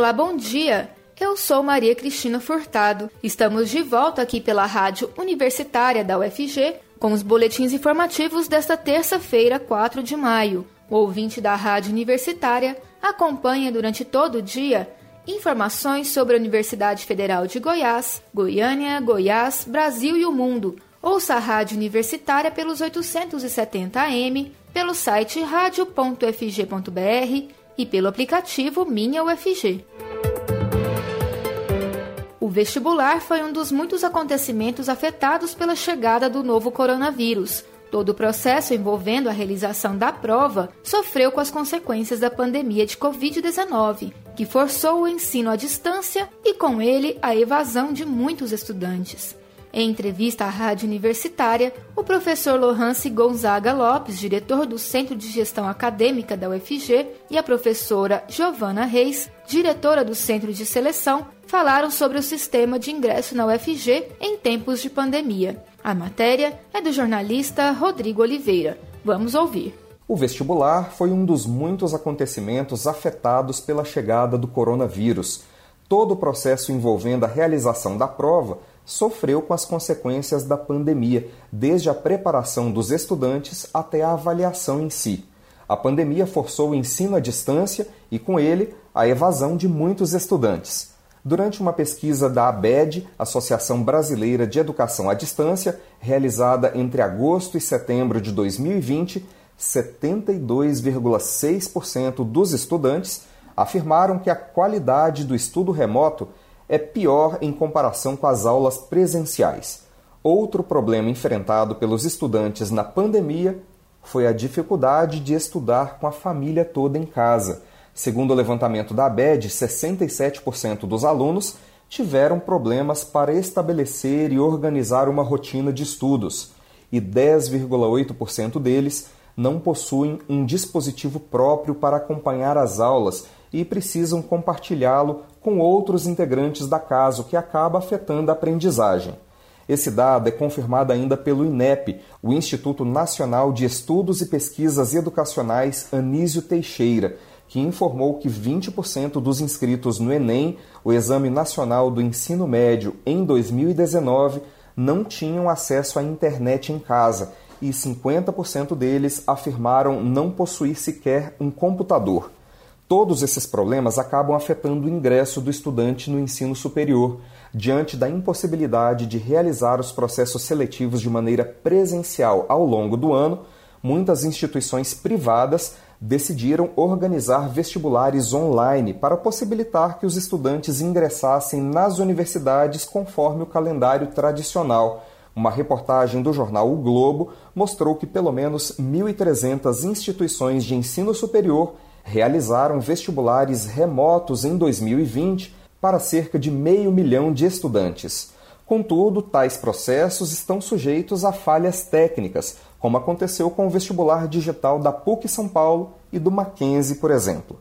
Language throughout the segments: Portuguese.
Olá, bom dia! Eu sou Maria Cristina Furtado. Estamos de volta aqui pela Rádio Universitária da UFG com os boletins informativos desta terça-feira, 4 de maio. O ouvinte da Rádio Universitária acompanha durante todo o dia informações sobre a Universidade Federal de Goiás, Goiânia, Goiás, Brasil e o mundo. Ouça a Rádio Universitária pelos 870 AM, pelo site radio.fg.br e pelo aplicativo Minha UFG. O vestibular foi um dos muitos acontecimentos afetados pela chegada do novo coronavírus. Todo o processo envolvendo a realização da prova sofreu com as consequências da pandemia de Covid-19, que forçou o ensino à distância e, com ele, a evasão de muitos estudantes. Em entrevista à Rádio Universitária, o professor Lohance Gonzaga Lopes, diretor do Centro de Gestão Acadêmica da UFG, e a professora Giovana Reis, diretora do Centro de Seleção, falaram sobre o sistema de ingresso na UFG em tempos de pandemia. A matéria é do jornalista Rodrigo Oliveira. Vamos ouvir. O vestibular foi um dos muitos acontecimentos afetados pela chegada do coronavírus. Todo o processo envolvendo a realização da prova sofreu com as consequências da pandemia, desde a preparação dos estudantes até a avaliação em si. A pandemia forçou o ensino à distância e, com ele, a evasão de muitos estudantes. Durante uma pesquisa da ABED, Associação Brasileira de Educação à Distância, realizada entre agosto e setembro de 2020, 72,6% dos estudantes afirmaram que a qualidade do estudo remoto é pior em comparação com as aulas presenciais. Outro problema enfrentado pelos estudantes na pandemia foi a dificuldade de estudar com a família toda em casa. Segundo o levantamento da ABED, 67% dos alunos tiveram problemas para estabelecer e organizar uma rotina de estudos, e 10,8% deles não possuem um dispositivo próprio para acompanhar as aulas e precisam compartilhá-lo com outros integrantes da casa, o que acaba afetando a aprendizagem. Esse dado é confirmado ainda pelo INEP, o Instituto Nacional de Estudos e Pesquisas Educacionais Anísio Teixeira, que informou que 20% dos inscritos no Enem, o Exame Nacional do Ensino Médio, em 2019, não tinham acesso à internet em casa e 50% deles afirmaram não possuir sequer um computador. Todos esses problemas acabam afetando o ingresso do estudante no ensino superior, diante da impossibilidade de realizar os processos seletivos de maneira presencial ao longo do ano. Muitas instituições privadas decidiram organizar vestibulares online para possibilitar que os estudantes ingressassem nas universidades conforme o calendário tradicional. Uma reportagem do jornal O Globo mostrou que pelo menos 1.300 instituições de ensino superior realizaram vestibulares remotos em 2020 para cerca de meio milhão de estudantes. Contudo, tais processos estão sujeitos a falhas técnicas, como aconteceu com o vestibular digital da PUC São Paulo e do Mackenzie, por exemplo.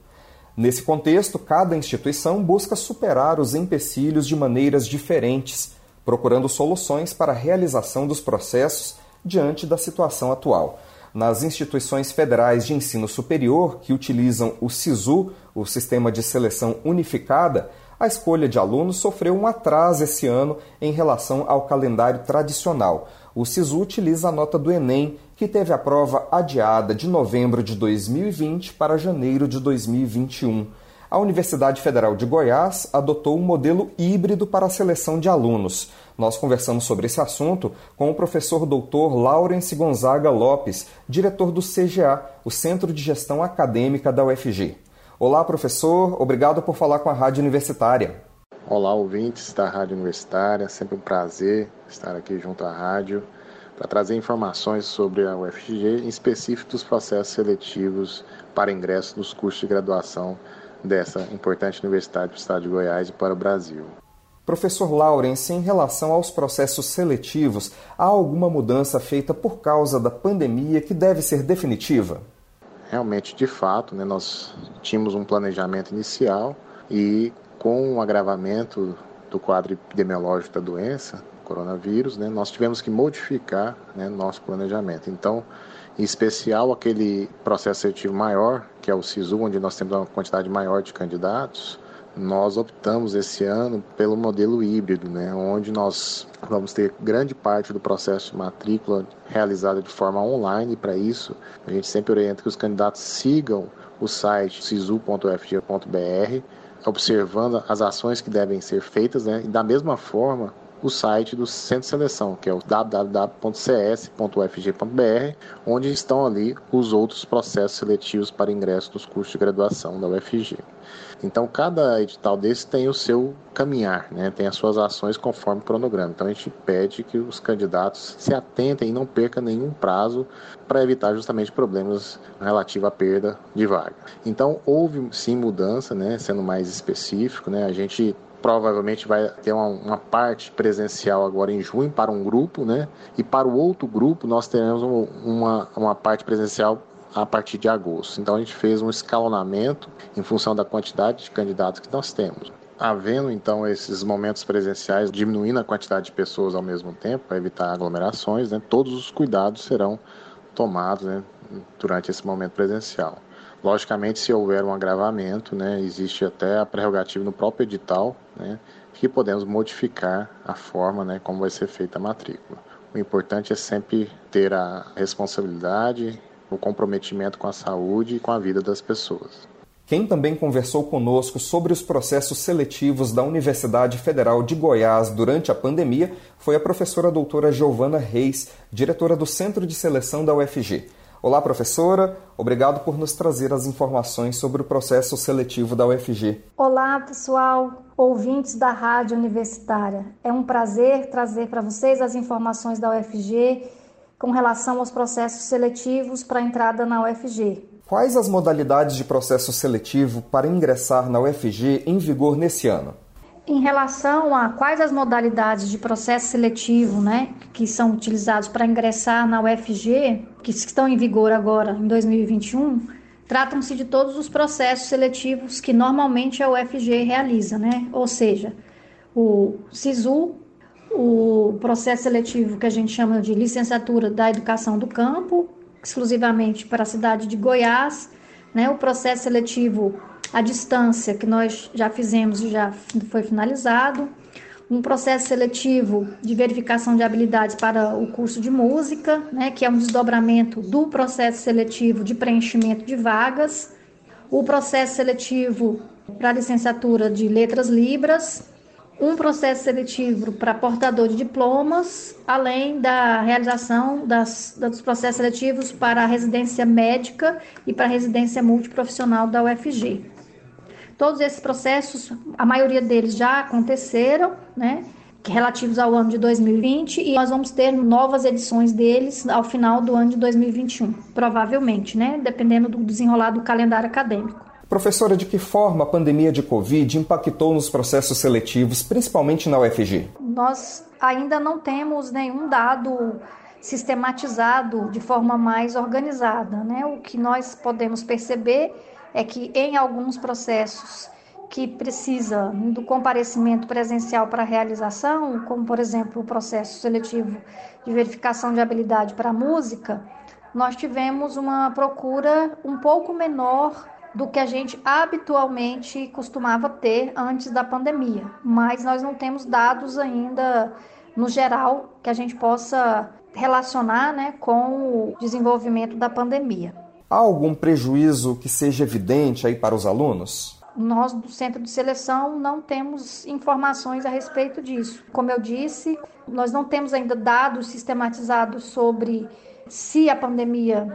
Nesse contexto, cada instituição busca superar os empecilhos de maneiras diferentes, procurando soluções para a realização dos processos diante da situação atual nas instituições federais de ensino superior que utilizam o SISU, o Sistema de Seleção Unificada, a escolha de alunos sofreu um atraso esse ano em relação ao calendário tradicional. O SISU utiliza a nota do Enem, que teve a prova adiada de novembro de 2020 para janeiro de 2021 a Universidade Federal de Goiás adotou um modelo híbrido para a seleção de alunos. Nós conversamos sobre esse assunto com o professor doutor Laurence Gonzaga Lopes, diretor do CGA, o Centro de Gestão Acadêmica da UFG. Olá, professor, obrigado por falar com a Rádio Universitária. Olá, ouvintes da Rádio Universitária, sempre um prazer estar aqui junto à rádio para trazer informações sobre a UFG, em específico dos processos seletivos para ingresso nos cursos de graduação dessa importante universidade para o estado de Goiás e para o Brasil. Professor Laurence, em relação aos processos seletivos, há alguma mudança feita por causa da pandemia que deve ser definitiva? Realmente, de fato, né, nós tínhamos um planejamento inicial e com o agravamento do quadro epidemiológico da doença, coronavírus, né, nós tivemos que modificar né, nosso planejamento. Então, em especial aquele processo seletivo maior, que é o SISU, onde nós temos uma quantidade maior de candidatos, nós optamos esse ano pelo modelo híbrido, né, onde nós vamos ter grande parte do processo de matrícula realizada de forma online. Para isso, a gente sempre orienta que os candidatos sigam o site sisu.fg.br, observando as ações que devem ser feitas, né, e da mesma forma o site do Centro de Seleção, que é o www.cs.ufg.br, onde estão ali os outros processos seletivos para ingresso nos cursos de graduação da UFG. Então, cada edital desse tem o seu caminhar, né? tem as suas ações conforme o cronograma. Então, a gente pede que os candidatos se atentem e não percam nenhum prazo para evitar justamente problemas relativos à perda de vaga. Então, houve sim mudança, né? sendo mais específico. Né? A gente provavelmente vai ter uma, uma, parte presencial agora em junho para um grupo, né? E para o outro grupo nós teremos um, uma, uma parte presencial a partir de agosto. Então a gente fez um escalonamento em função da quantidade de candidatos que nós temos. Havendo então esses momentos presenciais, diminuindo a quantidade de pessoas ao mesmo tempo para evitar aglomerações, né? Todos os cuidados serão tomados né, durante esse momento presencial. Logicamente, se houver um agravamento, né, existe até a prerrogativa no próprio edital, né, que podemos modificar a forma né, como vai ser feita a matrícula. O importante é sempre ter a responsabilidade, o comprometimento com a saúde e com a vida das pessoas. Quem também conversou conosco sobre os processos seletivos da Universidade Federal de Goiás durante a pandemia foi a professora doutora Giovana Reis, diretora do Centro de Seleção da UFG. Olá, professora. Obrigado por nos trazer as informações sobre o processo seletivo da UFG. Olá, pessoal, ouvintes da Rádio Universitária. É um prazer trazer para vocês as informações da UFG com relação aos processos seletivos para entrada na UFG. Quais as modalidades de processo seletivo para ingressar na UFG em vigor nesse ano? Em relação a quais as modalidades de processo seletivo, né, que são utilizados para ingressar na UFG, que estão em vigor agora em 2021, tratam-se de todos os processos seletivos que normalmente a UFG realiza, né? Ou seja, o SISU, o processo seletivo que a gente chama de licenciatura da educação do campo, exclusivamente para a cidade de Goiás, né? O processo seletivo à distância, que nós já fizemos e já foi finalizado, um processo seletivo de verificação de habilidades para o curso de música, né, que é um desdobramento do processo seletivo de preenchimento de vagas, o processo seletivo para licenciatura de letras libras, um processo seletivo para portador de diplomas, além da realização das, dos processos seletivos para a residência médica e para a residência multiprofissional da UFG. Todos esses processos, a maioria deles já aconteceram, né? Relativos ao ano de 2020, e nós vamos ter novas edições deles ao final do ano de 2021, provavelmente, né? Dependendo do desenrolar do calendário acadêmico. Professora, de que forma a pandemia de Covid impactou nos processos seletivos, principalmente na UFG? Nós ainda não temos nenhum dado sistematizado de forma mais organizada. Né? O que nós podemos perceber é que em alguns processos que precisa do comparecimento presencial para realização, como por exemplo o processo seletivo de verificação de habilidade para música, nós tivemos uma procura um pouco menor do que a gente habitualmente costumava ter antes da pandemia, mas nós não temos dados ainda no geral que a gente possa relacionar né, com o desenvolvimento da pandemia. Há algum prejuízo que seja evidente aí para os alunos? Nós do Centro de Seleção não temos informações a respeito disso. Como eu disse, nós não temos ainda dados sistematizados sobre se a pandemia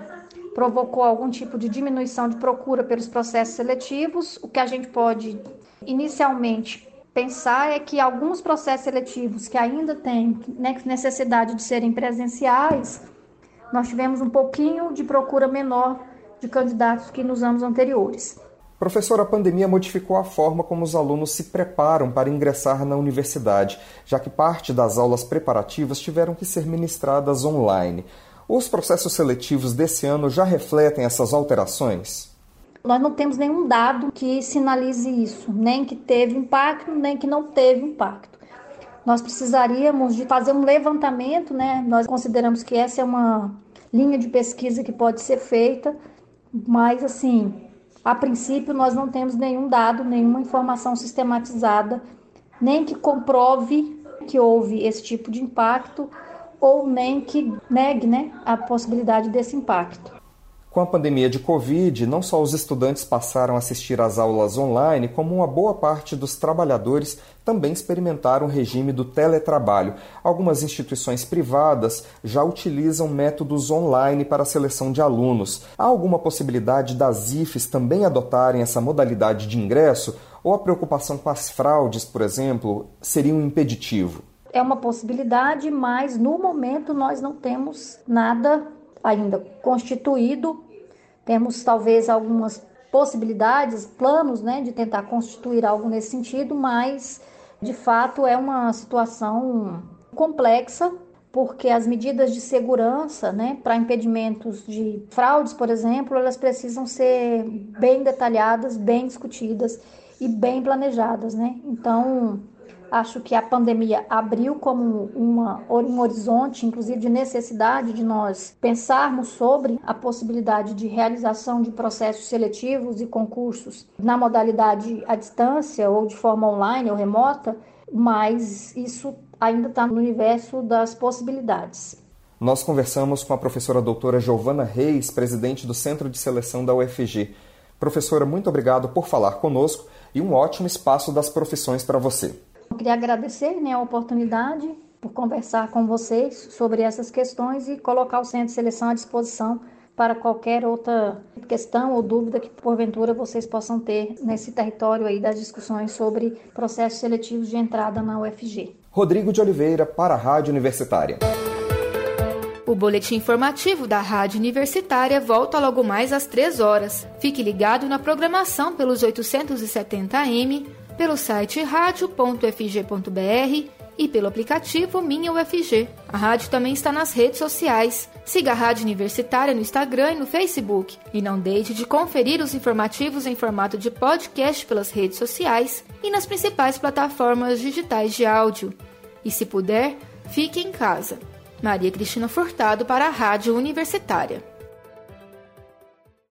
provocou algum tipo de diminuição de procura pelos processos seletivos. O que a gente pode inicialmente pensar é que alguns processos seletivos que ainda têm né, necessidade de serem presenciais nós tivemos um pouquinho de procura menor de candidatos que nos anos anteriores. Professor, a pandemia modificou a forma como os alunos se preparam para ingressar na universidade, já que parte das aulas preparativas tiveram que ser ministradas online. Os processos seletivos desse ano já refletem essas alterações? Nós não temos nenhum dado que sinalize isso, nem que teve impacto, nem que não teve impacto. Nós precisaríamos de fazer um levantamento, né? Nós consideramos que essa é uma linha de pesquisa que pode ser feita, mas assim, a princípio, nós não temos nenhum dado, nenhuma informação sistematizada, nem que comprove que houve esse tipo de impacto ou nem que negue né, a possibilidade desse impacto. Com a pandemia de Covid, não só os estudantes passaram a assistir às aulas online, como uma boa parte dos trabalhadores também experimentaram o regime do teletrabalho. Algumas instituições privadas já utilizam métodos online para a seleção de alunos. Há alguma possibilidade das IFES também adotarem essa modalidade de ingresso? Ou a preocupação com as fraudes, por exemplo, seria um impeditivo? É uma possibilidade, mas no momento nós não temos nada ainda constituído. Temos talvez algumas possibilidades, planos, né, de tentar constituir algo nesse sentido, mas de fato é uma situação complexa, porque as medidas de segurança, né, para impedimentos de fraudes, por exemplo, elas precisam ser bem detalhadas, bem discutidas e bem planejadas, né? Então, Acho que a pandemia abriu como uma, um horizonte, inclusive de necessidade de nós pensarmos sobre a possibilidade de realização de processos seletivos e concursos na modalidade à distância ou de forma online ou remota, mas isso ainda está no universo das possibilidades. Nós conversamos com a professora doutora Giovana Reis, presidente do Centro de Seleção da UFG. Professora, muito obrigado por falar conosco e um ótimo espaço das profissões para você. Eu queria agradecer né, a oportunidade por conversar com vocês sobre essas questões e colocar o Centro de Seleção à disposição para qualquer outra questão ou dúvida que porventura vocês possam ter nesse território aí das discussões sobre processos seletivos de entrada na UFG. Rodrigo de Oliveira para a Rádio Universitária. O boletim informativo da Rádio Universitária volta logo mais às 3 horas. Fique ligado na programação pelos 870 AM pelo site radio.fg.br e pelo aplicativo Minha UFG. A rádio também está nas redes sociais. Siga a Rádio Universitária no Instagram e no Facebook. E não deixe de conferir os informativos em formato de podcast pelas redes sociais e nas principais plataformas digitais de áudio. E se puder, fique em casa. Maria Cristina Furtado para a Rádio Universitária.